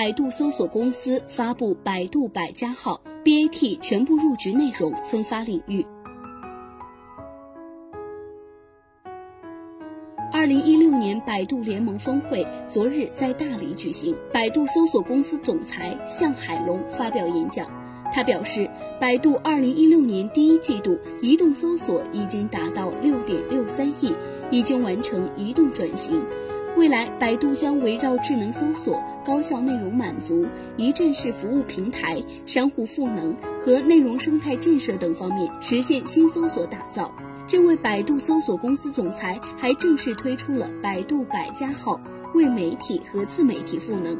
百度搜索公司发布百度百家号 BAT 全部入局内容分发领域。二零一六年百度联盟峰会昨日在大理举行，百度搜索公司总裁向海龙发表演讲。他表示，百度二零一六年第一季度移动搜索已经达到六点六三亿，已经完成移动转型。未来，百度将围绕智能搜索、高效内容满足、一站式服务平台、商户赋能和内容生态建设等方面实现新搜索打造。这位百度搜索公司总裁还正式推出了百度百家号，为媒体和自媒体赋能。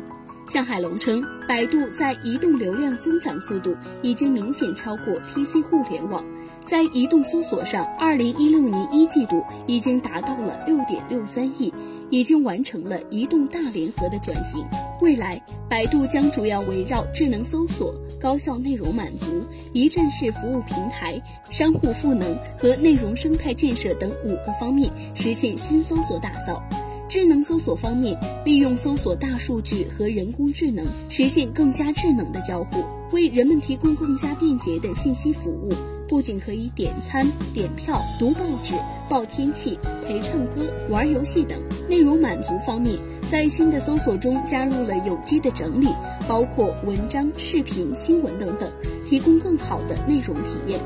向海龙称，百度在移动流量增长速度已经明显超过 PC 互联网，在移动搜索上，二零一六年一季度已经达到了六点六三亿。已经完成了移动大联合的转型。未来，百度将主要围绕智能搜索、高效内容满足、一站式服务平台、商户赋能和内容生态建设等五个方面实现新搜索打造。智能搜索方面，利用搜索大数据和人工智能，实现更加智能的交互，为人们提供更加便捷的信息服务。不仅可以点餐、点票、读报纸、报天气、陪唱歌、玩游戏等。内容满足方面，在新的搜索中加入了有机的整理，包括文章、视频、新闻等等，提供更好的内容体验。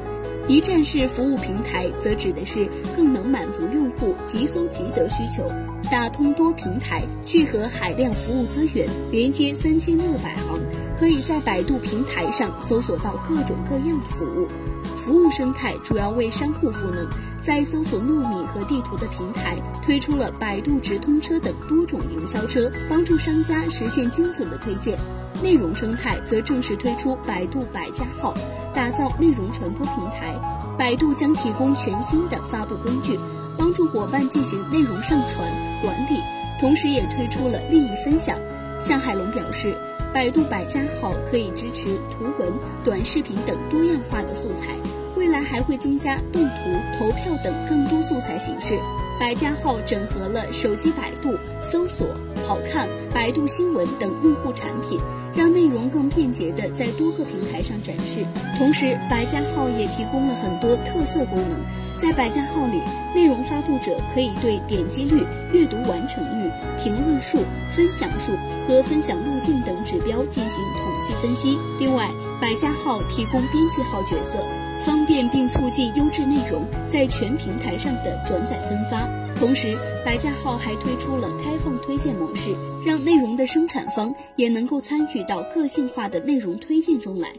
一站式服务平台则指的是更能满足用户即搜即得需求，打通多平台，聚合海量服务资源，连接三千六百行，可以在百度平台上搜索到各种各样的服务。服务生态主要为商户赋能，在搜索糯米和地图的平台推出了百度直通车等多种营销车，帮助商家实现精准的推荐。内容生态则正式推出百度百家号，打造内容传播平台。百度将提供全新的发布工具，帮助伙伴进行内容上传管理，同时也推出了利益分享。向海龙表示。百度百家号可以支持图文、短视频等多样化的素材，未来还会增加动图、投票等更多素材形式。百家号整合了手机百度、搜索、好看、百度新闻等用户产品，让内容更便捷地在多个平台上展示。同时，百家号也提供了很多特色功能。在百家号里，内容发布者可以对点击率、阅读完成率、评论数、分享数和分享路径等指标进行统计分析。另外，百家号提供编辑号角色，方便并促进优质内容在全平台上的转载分发。同时，百家号还推出了开放推荐模式，让内容的生产方也能够参与到个性化的内容推荐中来。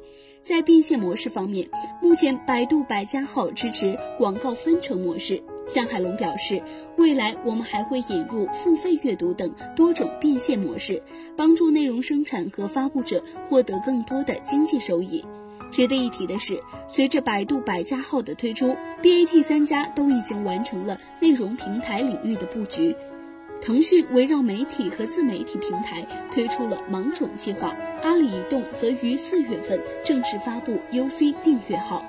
在变现模式方面，目前百度百家号支持广告分成模式。向海龙表示，未来我们还会引入付费阅读等多种变现模式，帮助内容生产和发布者获得更多的经济收益。值得一提的是，随着百度百家号的推出，BAT 三家都已经完成了内容平台领域的布局。腾讯围绕媒体和自媒体平台推出了芒种计划，阿里移动则于四月份正式发布 UC 订阅号。